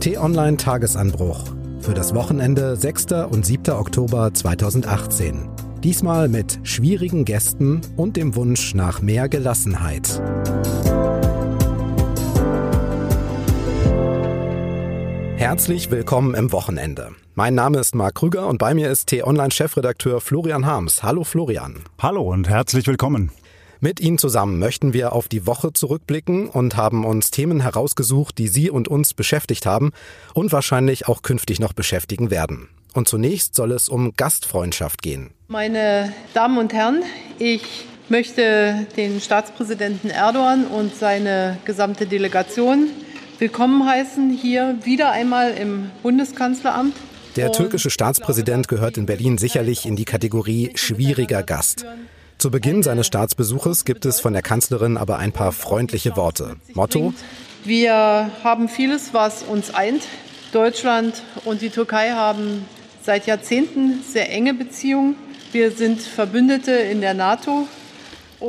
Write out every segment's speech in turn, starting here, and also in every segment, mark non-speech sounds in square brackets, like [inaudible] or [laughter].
T-Online Tagesanbruch für das Wochenende 6. und 7. Oktober 2018. Diesmal mit schwierigen Gästen und dem Wunsch nach mehr Gelassenheit. Herzlich willkommen im Wochenende. Mein Name ist Marc Krüger und bei mir ist T-Online-Chefredakteur Florian Harms. Hallo Florian. Hallo und herzlich willkommen. Mit Ihnen zusammen möchten wir auf die Woche zurückblicken und haben uns Themen herausgesucht, die Sie und uns beschäftigt haben und wahrscheinlich auch künftig noch beschäftigen werden. Und zunächst soll es um Gastfreundschaft gehen. Meine Damen und Herren, ich möchte den Staatspräsidenten Erdogan und seine gesamte Delegation willkommen heißen hier wieder einmal im Bundeskanzleramt. Der türkische Staatspräsident gehört in Berlin sicherlich in die Kategorie schwieriger Gast. Zu Beginn seines Staatsbesuches gibt es von der Kanzlerin aber ein paar freundliche Worte. Motto? Wir haben vieles, was uns eint. Deutschland und die Türkei haben seit Jahrzehnten sehr enge Beziehungen. Wir sind Verbündete in der NATO.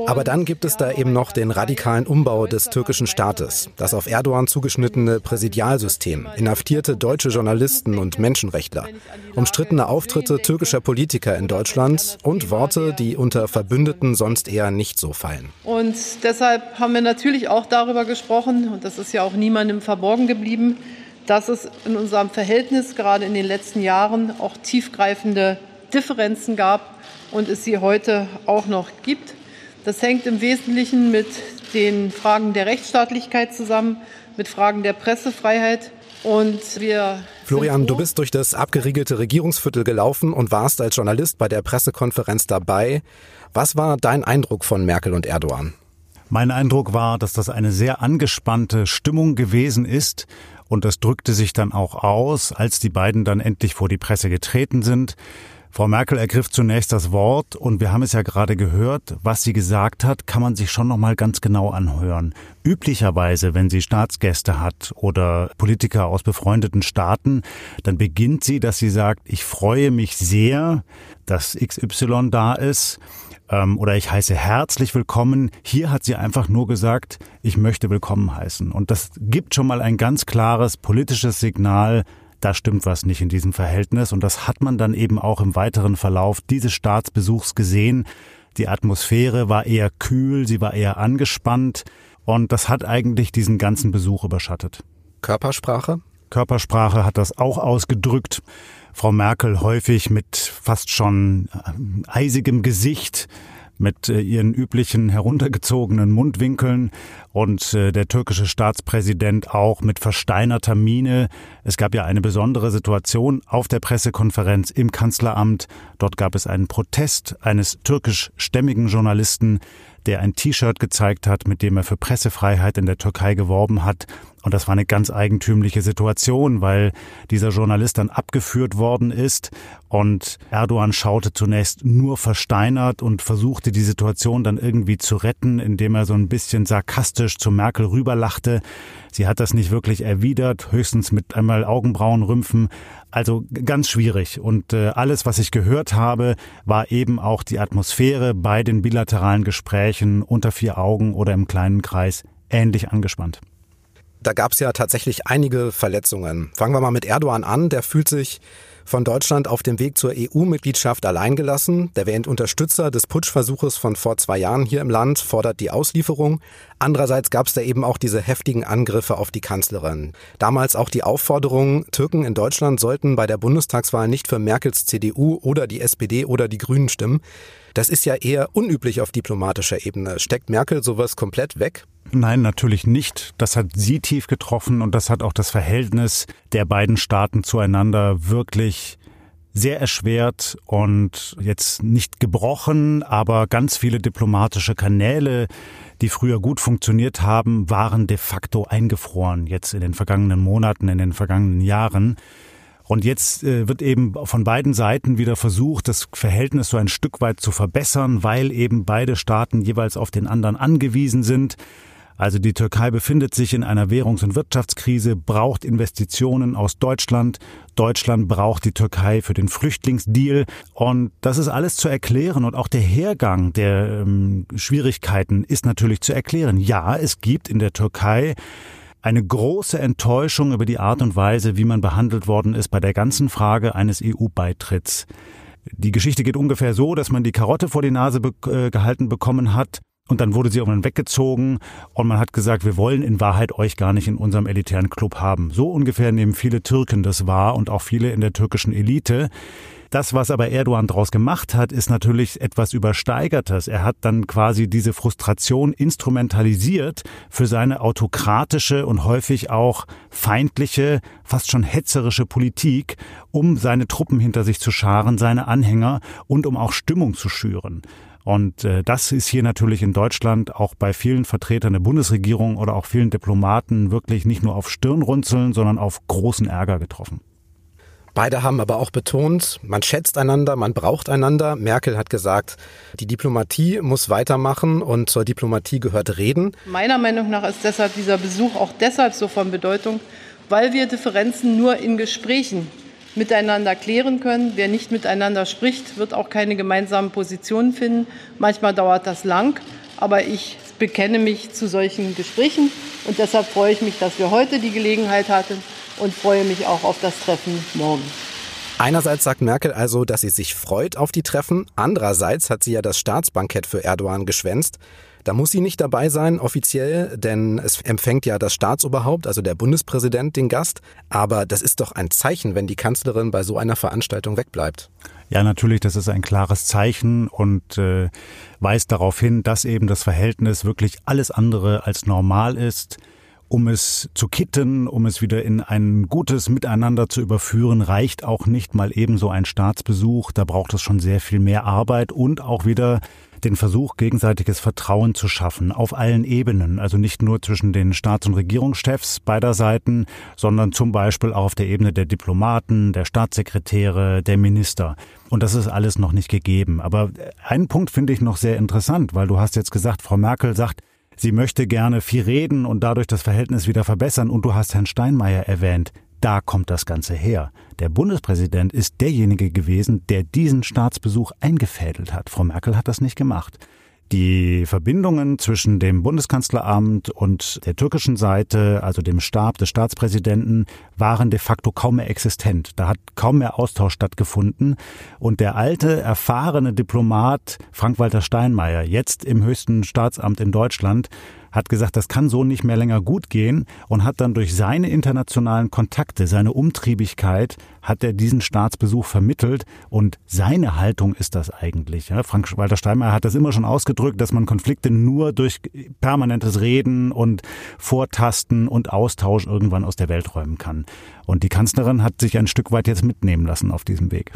Aber dann gibt es da eben noch den radikalen Umbau des türkischen Staates, das auf Erdogan zugeschnittene Präsidialsystem, inhaftierte deutsche Journalisten und Menschenrechtler, umstrittene Auftritte türkischer Politiker in Deutschland und Worte, die unter Verbündeten sonst eher nicht so fallen. Und deshalb haben wir natürlich auch darüber gesprochen, und das ist ja auch niemandem verborgen geblieben, dass es in unserem Verhältnis gerade in den letzten Jahren auch tiefgreifende Differenzen gab und es sie heute auch noch gibt. Das hängt im Wesentlichen mit den Fragen der Rechtsstaatlichkeit zusammen, mit Fragen der Pressefreiheit. Und wir Florian, du bist durch das abgeriegelte Regierungsviertel gelaufen und warst als Journalist bei der Pressekonferenz dabei. Was war dein Eindruck von Merkel und Erdogan? Mein Eindruck war, dass das eine sehr angespannte Stimmung gewesen ist und das drückte sich dann auch aus, als die beiden dann endlich vor die Presse getreten sind. Frau Merkel ergriff zunächst das Wort und wir haben es ja gerade gehört, was sie gesagt hat, kann man sich schon noch mal ganz genau anhören. Üblicherweise, wenn sie Staatsgäste hat oder Politiker aus befreundeten Staaten, dann beginnt sie, dass sie sagt, ich freue mich sehr, dass XY da ist ähm, oder ich heiße herzlich willkommen. Hier hat sie einfach nur gesagt, ich möchte willkommen heißen. Und das gibt schon mal ein ganz klares politisches Signal, da stimmt was nicht in diesem Verhältnis. Und das hat man dann eben auch im weiteren Verlauf dieses Staatsbesuchs gesehen. Die Atmosphäre war eher kühl, sie war eher angespannt. Und das hat eigentlich diesen ganzen Besuch überschattet. Körpersprache? Körpersprache hat das auch ausgedrückt. Frau Merkel häufig mit fast schon äh, eisigem Gesicht, mit äh, ihren üblichen heruntergezogenen Mundwinkeln und äh, der türkische Staatspräsident auch mit versteinerter Miene. Es gab ja eine besondere Situation auf der Pressekonferenz im Kanzleramt. Dort gab es einen Protest eines türkischstämmigen Journalisten, der ein T-Shirt gezeigt hat, mit dem er für Pressefreiheit in der Türkei geworben hat. Und das war eine ganz eigentümliche Situation, weil dieser Journalist dann abgeführt worden ist und Erdogan schaute zunächst nur versteinert und versuchte die Situation dann irgendwie zu retten, indem er so ein bisschen sarkastisch zu Merkel rüberlachte. Sie hat das nicht wirklich erwidert, höchstens mit einmal Augenbrauenrümpfen. Also ganz schwierig. Und äh, alles, was ich gehört habe, war eben auch die Atmosphäre bei den bilateralen Gesprächen unter vier Augen oder im kleinen Kreis ähnlich angespannt. Da gab es ja tatsächlich einige Verletzungen. Fangen wir mal mit Erdogan an. Der fühlt sich von Deutschland auf dem Weg zur EU-Mitgliedschaft alleingelassen. Der wähnt Unterstützer des Putschversuches von vor zwei Jahren hier im Land, fordert die Auslieferung. Andererseits gab es da eben auch diese heftigen Angriffe auf die Kanzlerin. Damals auch die Aufforderung, Türken in Deutschland sollten bei der Bundestagswahl nicht für Merkels CDU oder die SPD oder die Grünen stimmen. Das ist ja eher unüblich auf diplomatischer Ebene. Steckt Merkel sowas komplett weg? Nein, natürlich nicht. Das hat sie tief getroffen und das hat auch das Verhältnis der beiden Staaten zueinander wirklich sehr erschwert und jetzt nicht gebrochen, aber ganz viele diplomatische Kanäle, die früher gut funktioniert haben, waren de facto eingefroren jetzt in den vergangenen Monaten, in den vergangenen Jahren. Und jetzt äh, wird eben von beiden Seiten wieder versucht, das Verhältnis so ein Stück weit zu verbessern, weil eben beide Staaten jeweils auf den anderen angewiesen sind. Also die Türkei befindet sich in einer Währungs- und Wirtschaftskrise, braucht Investitionen aus Deutschland. Deutschland braucht die Türkei für den Flüchtlingsdeal. Und das ist alles zu erklären. Und auch der Hergang der ähm, Schwierigkeiten ist natürlich zu erklären. Ja, es gibt in der Türkei eine große Enttäuschung über die Art und Weise, wie man behandelt worden ist bei der ganzen Frage eines EU-Beitritts. Die Geschichte geht ungefähr so, dass man die Karotte vor die Nase be äh, gehalten bekommen hat und dann wurde sie irgendwann weggezogen und man hat gesagt, wir wollen in Wahrheit euch gar nicht in unserem elitären Club haben. So ungefähr nehmen viele Türken das wahr und auch viele in der türkischen Elite. Das, was aber Erdogan daraus gemacht hat, ist natürlich etwas Übersteigertes. Er hat dann quasi diese Frustration instrumentalisiert für seine autokratische und häufig auch feindliche, fast schon hetzerische Politik, um seine Truppen hinter sich zu scharen, seine Anhänger und um auch Stimmung zu schüren. Und äh, das ist hier natürlich in Deutschland auch bei vielen Vertretern der Bundesregierung oder auch vielen Diplomaten wirklich nicht nur auf Stirnrunzeln, sondern auf großen Ärger getroffen. Beide haben aber auch betont, man schätzt einander, man braucht einander. Merkel hat gesagt, die Diplomatie muss weitermachen und zur Diplomatie gehört Reden. Meiner Meinung nach ist deshalb dieser Besuch auch deshalb so von Bedeutung, weil wir Differenzen nur in Gesprächen miteinander klären können. Wer nicht miteinander spricht, wird auch keine gemeinsamen Positionen finden. Manchmal dauert das lang, aber ich bekenne mich zu solchen Gesprächen und deshalb freue ich mich, dass wir heute die Gelegenheit hatten, und freue mich auch auf das Treffen morgen. Einerseits sagt Merkel also, dass sie sich freut auf die Treffen. Andererseits hat sie ja das Staatsbankett für Erdogan geschwänzt. Da muss sie nicht dabei sein, offiziell, denn es empfängt ja das Staatsoberhaupt, also der Bundespräsident, den Gast. Aber das ist doch ein Zeichen, wenn die Kanzlerin bei so einer Veranstaltung wegbleibt. Ja, natürlich, das ist ein klares Zeichen und äh, weist darauf hin, dass eben das Verhältnis wirklich alles andere als normal ist. Um es zu kitten, um es wieder in ein gutes Miteinander zu überführen, reicht auch nicht mal ebenso ein Staatsbesuch. Da braucht es schon sehr viel mehr Arbeit und auch wieder den Versuch, gegenseitiges Vertrauen zu schaffen, auf allen Ebenen, also nicht nur zwischen den Staats- und Regierungschefs beider Seiten, sondern zum Beispiel auch auf der Ebene der Diplomaten, der Staatssekretäre, der Minister. Und das ist alles noch nicht gegeben. Aber einen Punkt finde ich noch sehr interessant, weil du hast jetzt gesagt, Frau Merkel sagt, Sie möchte gerne viel reden und dadurch das Verhältnis wieder verbessern. Und du hast Herrn Steinmeier erwähnt. Da kommt das Ganze her. Der Bundespräsident ist derjenige gewesen, der diesen Staatsbesuch eingefädelt hat. Frau Merkel hat das nicht gemacht. Die Verbindungen zwischen dem Bundeskanzleramt und der türkischen Seite, also dem Stab des Staatspräsidenten, waren de facto kaum mehr existent. Da hat kaum mehr Austausch stattgefunden. Und der alte, erfahrene Diplomat Frank-Walter Steinmeier, jetzt im höchsten Staatsamt in Deutschland, hat gesagt, das kann so nicht mehr länger gut gehen und hat dann durch seine internationalen Kontakte, seine Umtriebigkeit, hat er diesen Staatsbesuch vermittelt und seine Haltung ist das eigentlich. Frank-Walter Steinmeier hat das immer schon ausgedrückt, dass man Konflikte nur durch permanentes Reden und Vortasten und Austausch irgendwann aus der Welt räumen kann. Und die Kanzlerin hat sich ein Stück weit jetzt mitnehmen lassen auf diesem Weg.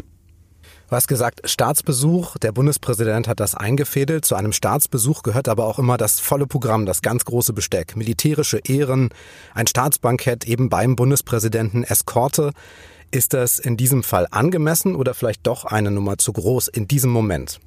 Du hast gesagt, Staatsbesuch. Der Bundespräsident hat das eingefädelt. Zu einem Staatsbesuch gehört aber auch immer das volle Programm, das ganz große Besteck. Militärische Ehren, ein Staatsbankett eben beim Bundespräsidenten, Eskorte. Ist das in diesem Fall angemessen oder vielleicht doch eine Nummer zu groß in diesem Moment?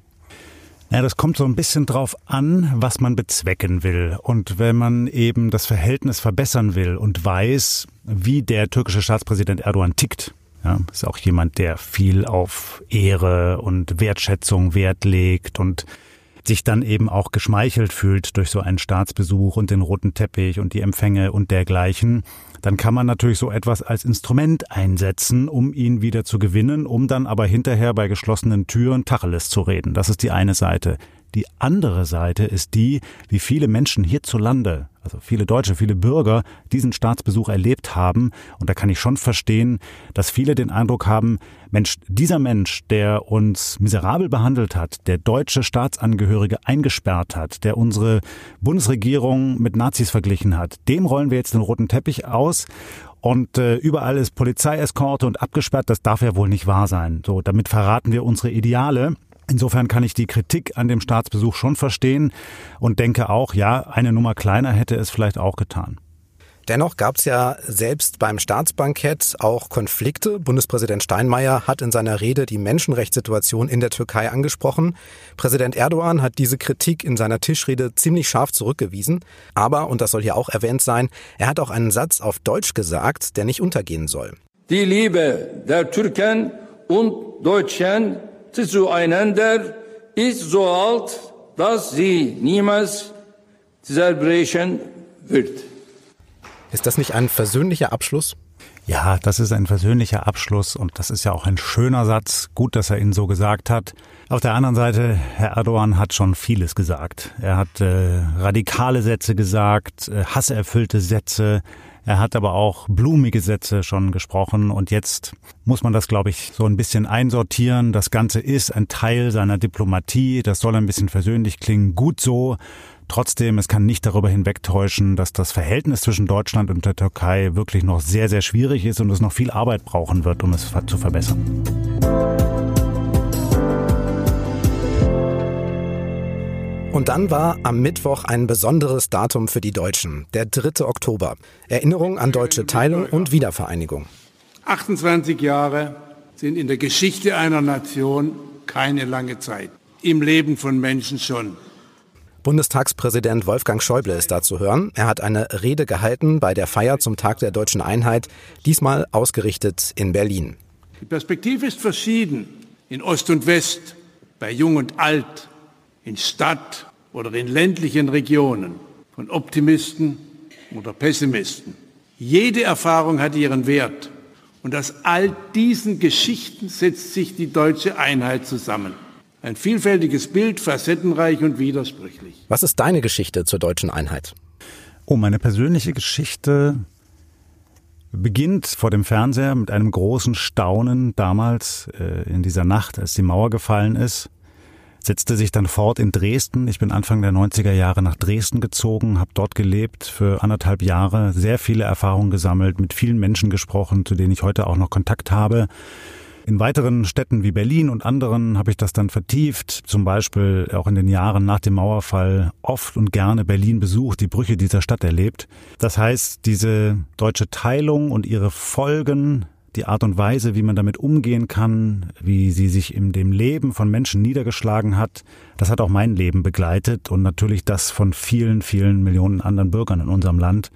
Ja, das kommt so ein bisschen drauf an, was man bezwecken will. Und wenn man eben das Verhältnis verbessern will und weiß, wie der türkische Staatspräsident Erdogan tickt, ja, ist auch jemand, der viel auf Ehre und Wertschätzung Wert legt und sich dann eben auch geschmeichelt fühlt durch so einen Staatsbesuch und den roten Teppich und die Empfänge und dergleichen, dann kann man natürlich so etwas als Instrument einsetzen, um ihn wieder zu gewinnen, um dann aber hinterher bei geschlossenen Türen Tacheles zu reden. Das ist die eine Seite. Die andere Seite ist die, wie viele Menschen hierzulande, also viele Deutsche, viele Bürger, diesen Staatsbesuch erlebt haben. Und da kann ich schon verstehen, dass viele den Eindruck haben, Mensch, dieser Mensch, der uns miserabel behandelt hat, der deutsche Staatsangehörige eingesperrt hat, der unsere Bundesregierung mit Nazis verglichen hat, dem rollen wir jetzt den roten Teppich aus und äh, überall ist Polizeieskorte und abgesperrt. Das darf ja wohl nicht wahr sein. So, damit verraten wir unsere Ideale. Insofern kann ich die Kritik an dem Staatsbesuch schon verstehen und denke auch, ja, eine Nummer kleiner hätte es vielleicht auch getan. Dennoch gab es ja selbst beim Staatsbankett auch Konflikte. Bundespräsident Steinmeier hat in seiner Rede die Menschenrechtssituation in der Türkei angesprochen. Präsident Erdogan hat diese Kritik in seiner Tischrede ziemlich scharf zurückgewiesen. Aber, und das soll hier auch erwähnt sein, er hat auch einen Satz auf Deutsch gesagt, der nicht untergehen soll. Die Liebe der Türken und Deutschen zueinander ist so alt, dass sie niemals zerbrechen wird. Ist das nicht ein versöhnlicher Abschluss? Ja, das ist ein versöhnlicher Abschluss und das ist ja auch ein schöner Satz. Gut, dass er ihn so gesagt hat. Auf der anderen Seite, Herr Erdogan hat schon vieles gesagt. Er hat äh, radikale Sätze gesagt, äh, hasserfüllte Sätze. Er hat aber auch blumige Sätze schon gesprochen und jetzt muss man das, glaube ich, so ein bisschen einsortieren. Das Ganze ist ein Teil seiner Diplomatie. Das soll ein bisschen versöhnlich klingen. Gut so. Trotzdem, es kann nicht darüber hinwegtäuschen, dass das Verhältnis zwischen Deutschland und der Türkei wirklich noch sehr, sehr schwierig ist und es noch viel Arbeit brauchen wird, um es zu verbessern. Und dann war am Mittwoch ein besonderes Datum für die Deutschen, der 3. Oktober. Erinnerung an deutsche Teilung und Wiedervereinigung. 28 Jahre sind in der Geschichte einer Nation keine lange Zeit. Im Leben von Menschen schon. Bundestagspräsident Wolfgang Schäuble ist da zu hören. Er hat eine Rede gehalten bei der Feier zum Tag der deutschen Einheit, diesmal ausgerichtet in Berlin. Die Perspektive ist verschieden in Ost und West, bei Jung und Alt, in Stadt oder in ländlichen Regionen, von Optimisten oder Pessimisten. Jede Erfahrung hat ihren Wert. Und aus all diesen Geschichten setzt sich die deutsche Einheit zusammen. Ein vielfältiges Bild, facettenreich und widersprüchlich. Was ist deine Geschichte zur deutschen Einheit? Oh, meine persönliche Geschichte beginnt vor dem Fernseher mit einem großen Staunen damals äh, in dieser Nacht, als die Mauer gefallen ist. Setzte sich dann fort in Dresden. Ich bin Anfang der 90er Jahre nach Dresden gezogen, habe dort gelebt für anderthalb Jahre, sehr viele Erfahrungen gesammelt, mit vielen Menschen gesprochen, zu denen ich heute auch noch Kontakt habe. In weiteren Städten wie Berlin und anderen habe ich das dann vertieft, zum Beispiel auch in den Jahren nach dem Mauerfall oft und gerne Berlin besucht, die Brüche dieser Stadt erlebt. Das heißt, diese deutsche Teilung und ihre Folgen, die Art und Weise, wie man damit umgehen kann, wie sie sich in dem Leben von Menschen niedergeschlagen hat, das hat auch mein Leben begleitet und natürlich das von vielen, vielen Millionen anderen Bürgern in unserem Land.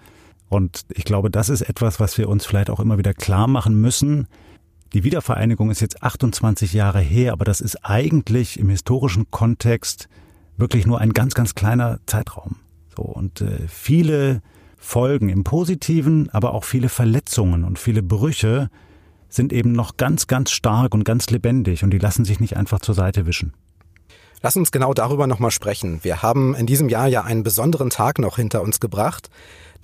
Und ich glaube, das ist etwas, was wir uns vielleicht auch immer wieder klar machen müssen, die Wiedervereinigung ist jetzt 28 Jahre her, aber das ist eigentlich im historischen Kontext wirklich nur ein ganz, ganz kleiner Zeitraum. So, und äh, viele Folgen im Positiven, aber auch viele Verletzungen und viele Brüche sind eben noch ganz, ganz stark und ganz lebendig und die lassen sich nicht einfach zur Seite wischen. Lass uns genau darüber nochmal sprechen. Wir haben in diesem Jahr ja einen besonderen Tag noch hinter uns gebracht.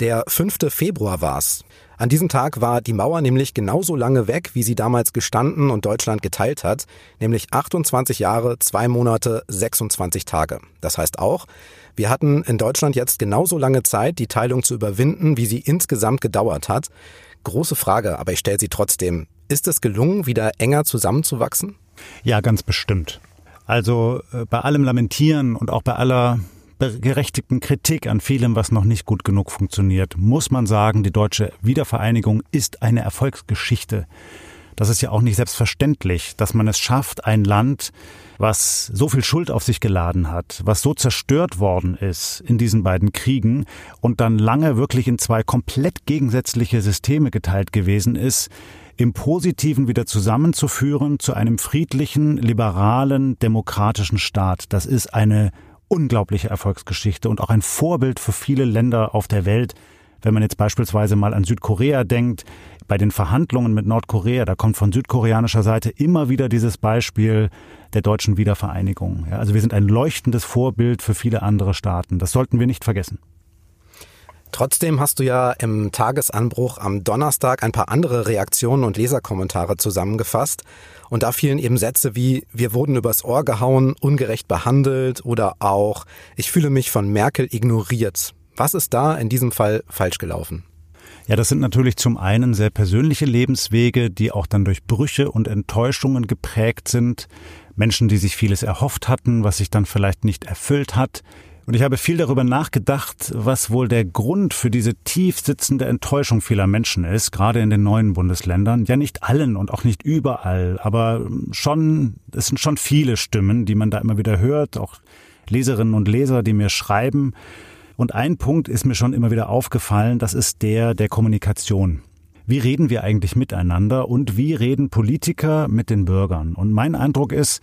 Der 5. Februar war's. An diesem Tag war die Mauer nämlich genauso lange weg, wie sie damals gestanden und Deutschland geteilt hat, nämlich 28 Jahre, zwei Monate, 26 Tage. Das heißt auch, wir hatten in Deutschland jetzt genauso lange Zeit, die Teilung zu überwinden, wie sie insgesamt gedauert hat. Große Frage, aber ich stelle sie trotzdem. Ist es gelungen, wieder enger zusammenzuwachsen? Ja, ganz bestimmt. Also äh, bei allem Lamentieren und auch bei aller berechtigten Kritik an vielem, was noch nicht gut genug funktioniert, muss man sagen, die deutsche Wiedervereinigung ist eine Erfolgsgeschichte. Das ist ja auch nicht selbstverständlich, dass man es schafft, ein Land, was so viel Schuld auf sich geladen hat, was so zerstört worden ist in diesen beiden Kriegen und dann lange wirklich in zwei komplett gegensätzliche Systeme geteilt gewesen ist, im Positiven wieder zusammenzuführen zu einem friedlichen, liberalen, demokratischen Staat. Das ist eine unglaubliche Erfolgsgeschichte und auch ein Vorbild für viele Länder auf der Welt. Wenn man jetzt beispielsweise mal an Südkorea denkt, bei den Verhandlungen mit Nordkorea, da kommt von südkoreanischer Seite immer wieder dieses Beispiel der deutschen Wiedervereinigung. Ja, also wir sind ein leuchtendes Vorbild für viele andere Staaten. Das sollten wir nicht vergessen. Trotzdem hast du ja im Tagesanbruch am Donnerstag ein paar andere Reaktionen und Leserkommentare zusammengefasst. Und da fielen eben Sätze wie, wir wurden übers Ohr gehauen, ungerecht behandelt oder auch, ich fühle mich von Merkel ignoriert. Was ist da in diesem Fall falsch gelaufen? Ja, das sind natürlich zum einen sehr persönliche Lebenswege, die auch dann durch Brüche und Enttäuschungen geprägt sind. Menschen, die sich vieles erhofft hatten, was sich dann vielleicht nicht erfüllt hat. Und ich habe viel darüber nachgedacht, was wohl der Grund für diese tief sitzende Enttäuschung vieler Menschen ist, gerade in den neuen Bundesländern. Ja, nicht allen und auch nicht überall, aber schon, es sind schon viele Stimmen, die man da immer wieder hört, auch Leserinnen und Leser, die mir schreiben. Und ein Punkt ist mir schon immer wieder aufgefallen, das ist der der Kommunikation. Wie reden wir eigentlich miteinander und wie reden Politiker mit den Bürgern? Und mein Eindruck ist,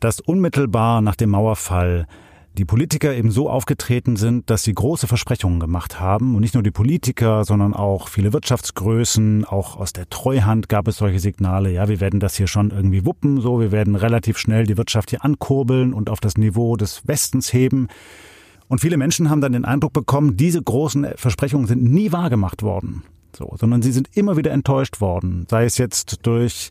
dass unmittelbar nach dem Mauerfall die Politiker eben so aufgetreten sind, dass sie große Versprechungen gemacht haben. Und nicht nur die Politiker, sondern auch viele Wirtschaftsgrößen, auch aus der Treuhand gab es solche Signale, ja, wir werden das hier schon irgendwie wuppen, so, wir werden relativ schnell die Wirtschaft hier ankurbeln und auf das Niveau des Westens heben. Und viele Menschen haben dann den Eindruck bekommen, diese großen Versprechungen sind nie wahrgemacht worden. So, sondern sie sind immer wieder enttäuscht worden. Sei es jetzt durch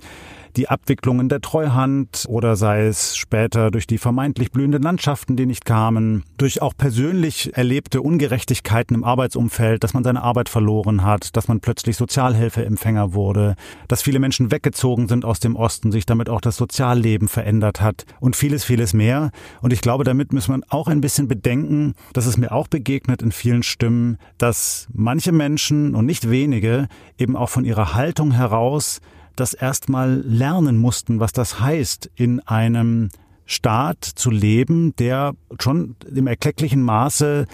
die Abwicklungen der Treuhand oder sei es später durch die vermeintlich blühenden Landschaften, die nicht kamen, durch auch persönlich erlebte Ungerechtigkeiten im Arbeitsumfeld, dass man seine Arbeit verloren hat, dass man plötzlich Sozialhilfeempfänger wurde, dass viele Menschen weggezogen sind aus dem Osten, sich damit auch das Sozialleben verändert hat und vieles, vieles mehr. Und ich glaube, damit muss man auch ein bisschen bedenken, dass es mir auch begegnet in vielen Stimmen, dass manche Menschen und nicht wenige eben auch von ihrer Haltung heraus das erstmal lernen mussten, was das heißt, in einem Staat zu leben, der schon im erklecklichen Maße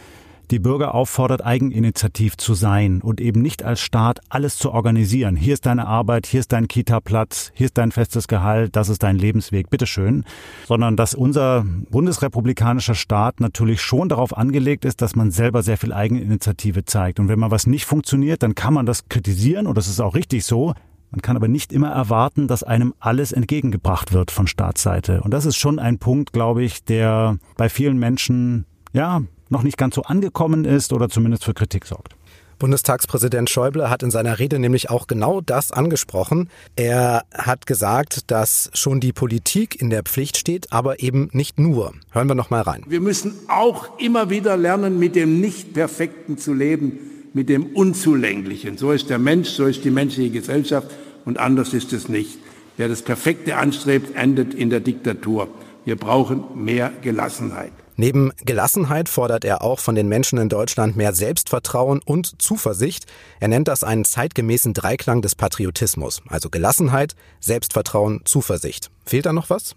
die Bürger auffordert, eigeninitiativ zu sein und eben nicht als Staat alles zu organisieren. Hier ist deine Arbeit, hier ist dein Kita-Platz, hier ist dein festes Gehalt, das ist dein Lebensweg, bitteschön. Sondern dass unser bundesrepublikanischer Staat natürlich schon darauf angelegt ist, dass man selber sehr viel Eigeninitiative zeigt. Und wenn mal was nicht funktioniert, dann kann man das kritisieren und das ist auch richtig so. Man kann aber nicht immer erwarten, dass einem alles entgegengebracht wird von Staatsseite. Und das ist schon ein Punkt, glaube ich, der bei vielen Menschen, ja, noch nicht ganz so angekommen ist oder zumindest für Kritik sorgt. Bundestagspräsident Schäuble hat in seiner Rede nämlich auch genau das angesprochen. Er hat gesagt, dass schon die Politik in der Pflicht steht, aber eben nicht nur. Hören wir noch mal rein. Wir müssen auch immer wieder lernen, mit dem Nicht-Perfekten zu leben mit dem Unzulänglichen. So ist der Mensch, so ist die menschliche Gesellschaft und anders ist es nicht. Wer das Perfekte anstrebt, endet in der Diktatur. Wir brauchen mehr Gelassenheit. Neben Gelassenheit fordert er auch von den Menschen in Deutschland mehr Selbstvertrauen und Zuversicht. Er nennt das einen zeitgemäßen Dreiklang des Patriotismus. Also Gelassenheit, Selbstvertrauen, Zuversicht. Fehlt da noch was?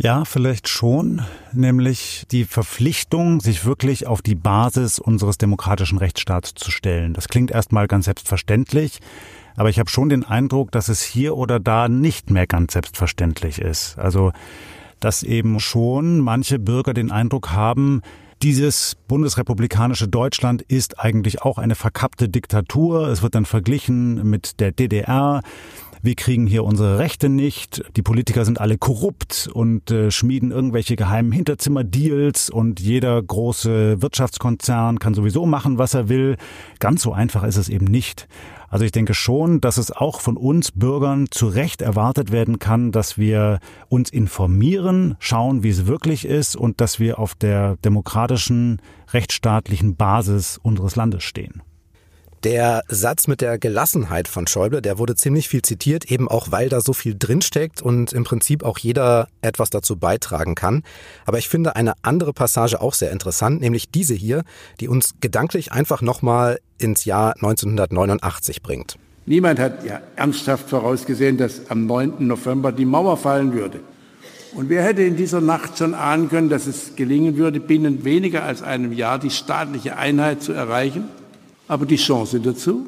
Ja, vielleicht schon, nämlich die Verpflichtung, sich wirklich auf die Basis unseres demokratischen Rechtsstaats zu stellen. Das klingt erstmal ganz selbstverständlich, aber ich habe schon den Eindruck, dass es hier oder da nicht mehr ganz selbstverständlich ist. Also, dass eben schon manche Bürger den Eindruck haben, dieses bundesrepublikanische Deutschland ist eigentlich auch eine verkappte Diktatur. Es wird dann verglichen mit der DDR wir kriegen hier unsere Rechte nicht, die Politiker sind alle korrupt und äh, schmieden irgendwelche geheimen Hinterzimmerdeals und jeder große Wirtschaftskonzern kann sowieso machen, was er will. Ganz so einfach ist es eben nicht. Also ich denke schon, dass es auch von uns Bürgern zu Recht erwartet werden kann, dass wir uns informieren, schauen, wie es wirklich ist und dass wir auf der demokratischen, rechtsstaatlichen Basis unseres Landes stehen. Der Satz mit der Gelassenheit von Schäuble, der wurde ziemlich viel zitiert, eben auch weil da so viel drinsteckt und im Prinzip auch jeder etwas dazu beitragen kann. Aber ich finde eine andere Passage auch sehr interessant, nämlich diese hier, die uns gedanklich einfach nochmal ins Jahr 1989 bringt. Niemand hat ja ernsthaft vorausgesehen, dass am 9. November die Mauer fallen würde. Und wer hätte in dieser Nacht schon ahnen können, dass es gelingen würde, binnen weniger als einem Jahr die staatliche Einheit zu erreichen? Aber die Chance dazu,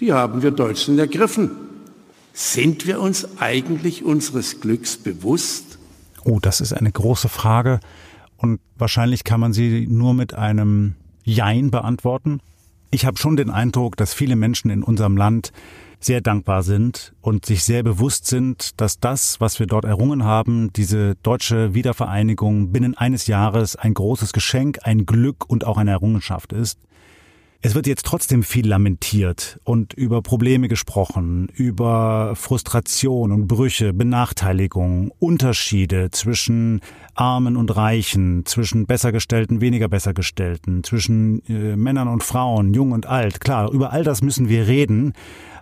die haben wir Deutschen ergriffen. Sind wir uns eigentlich unseres Glücks bewusst? Oh, das ist eine große Frage und wahrscheinlich kann man sie nur mit einem Jein beantworten. Ich habe schon den Eindruck, dass viele Menschen in unserem Land sehr dankbar sind und sich sehr bewusst sind, dass das, was wir dort errungen haben, diese deutsche Wiedervereinigung binnen eines Jahres ein großes Geschenk, ein Glück und auch eine Errungenschaft ist. Es wird jetzt trotzdem viel lamentiert und über Probleme gesprochen, über Frustration und Brüche, Benachteiligung, Unterschiede zwischen Armen und Reichen, zwischen Bessergestellten, weniger Bessergestellten, zwischen äh, Männern und Frauen, jung und alt. Klar, über all das müssen wir reden,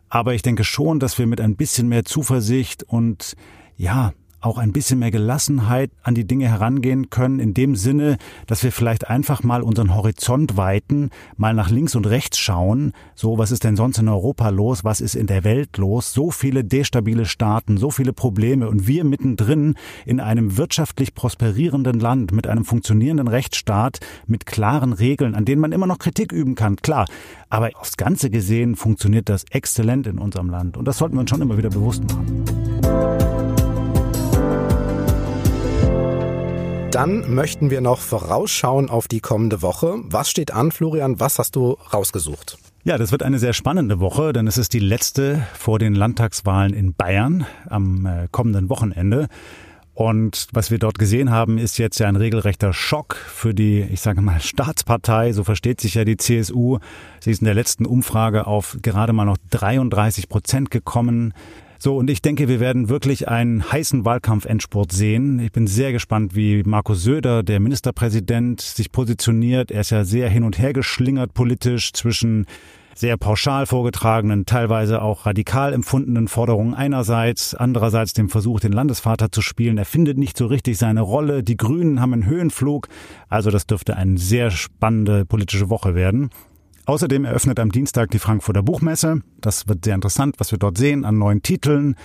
aber ich denke schon, dass wir mit ein bisschen mehr Zuversicht und ja, auch ein bisschen mehr Gelassenheit an die Dinge herangehen können, in dem Sinne, dass wir vielleicht einfach mal unseren Horizont weiten, mal nach links und rechts schauen, so was ist denn sonst in Europa los, was ist in der Welt los, so viele destabile Staaten, so viele Probleme und wir mittendrin in einem wirtschaftlich prosperierenden Land mit einem funktionierenden Rechtsstaat, mit klaren Regeln, an denen man immer noch Kritik üben kann, klar, aber aufs Ganze gesehen funktioniert das exzellent in unserem Land und das sollten wir uns schon immer wieder bewusst machen. Dann möchten wir noch vorausschauen auf die kommende Woche. Was steht an, Florian? Was hast du rausgesucht? Ja, das wird eine sehr spannende Woche, denn es ist die letzte vor den Landtagswahlen in Bayern am äh, kommenden Wochenende. Und was wir dort gesehen haben, ist jetzt ja ein regelrechter Schock für die, ich sage mal, [laughs] Staatspartei. So versteht sich ja die CSU. Sie ist in der letzten Umfrage auf gerade mal noch 33 Prozent gekommen. So, und ich denke, wir werden wirklich einen heißen Wahlkampfendspurt sehen. Ich bin sehr gespannt, wie Markus Söder, der Ministerpräsident, sich positioniert. Er ist ja sehr hin und her geschlingert politisch zwischen sehr pauschal vorgetragenen, teilweise auch radikal empfundenen Forderungen einerseits, andererseits dem Versuch, den Landesvater zu spielen. Er findet nicht so richtig seine Rolle. Die Grünen haben einen Höhenflug. Also das dürfte eine sehr spannende politische Woche werden. Außerdem eröffnet am Dienstag die Frankfurter Buchmesse. Das wird sehr interessant, was wir dort sehen an neuen Titeln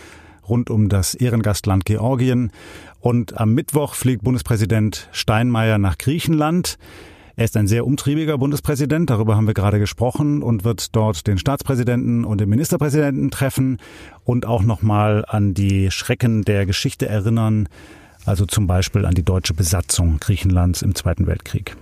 rund um das Ehrengastland Georgien. Und am Mittwoch fliegt Bundespräsident Steinmeier nach Griechenland. Er ist ein sehr umtriebiger Bundespräsident, darüber haben wir gerade gesprochen, und wird dort den Staatspräsidenten und den Ministerpräsidenten treffen und auch nochmal an die Schrecken der Geschichte erinnern, also zum Beispiel an die deutsche Besatzung Griechenlands im Zweiten Weltkrieg.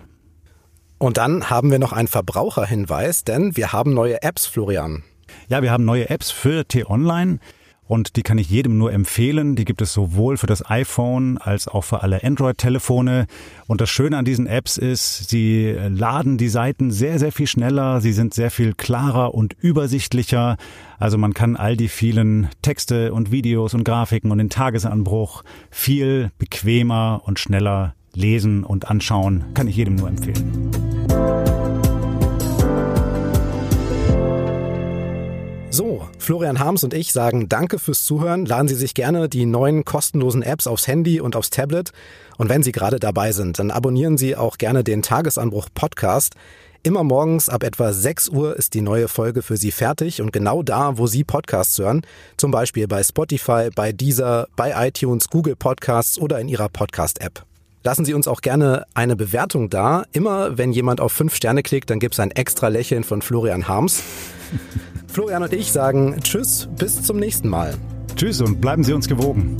Und dann haben wir noch einen Verbraucherhinweis, denn wir haben neue Apps, Florian. Ja, wir haben neue Apps für T-Online. Und die kann ich jedem nur empfehlen. Die gibt es sowohl für das iPhone als auch für alle Android-Telefone. Und das Schöne an diesen Apps ist, sie laden die Seiten sehr, sehr viel schneller. Sie sind sehr viel klarer und übersichtlicher. Also man kann all die vielen Texte und Videos und Grafiken und den Tagesanbruch viel bequemer und schneller lesen und anschauen. Kann ich jedem nur empfehlen. So, Florian Harms und ich sagen Danke fürs Zuhören. Laden Sie sich gerne die neuen kostenlosen Apps aufs Handy und aufs Tablet. Und wenn Sie gerade dabei sind, dann abonnieren Sie auch gerne den Tagesanbruch Podcast. Immer morgens ab etwa 6 Uhr ist die neue Folge für Sie fertig und genau da, wo Sie Podcasts hören, zum Beispiel bei Spotify, bei Deezer, bei iTunes, Google Podcasts oder in Ihrer Podcast-App. Lassen Sie uns auch gerne eine Bewertung da. Immer wenn jemand auf fünf Sterne klickt, dann gibt es ein extra Lächeln von Florian Harms. [laughs] Florian und ich sagen Tschüss, bis zum nächsten Mal. Tschüss und bleiben Sie uns gewogen.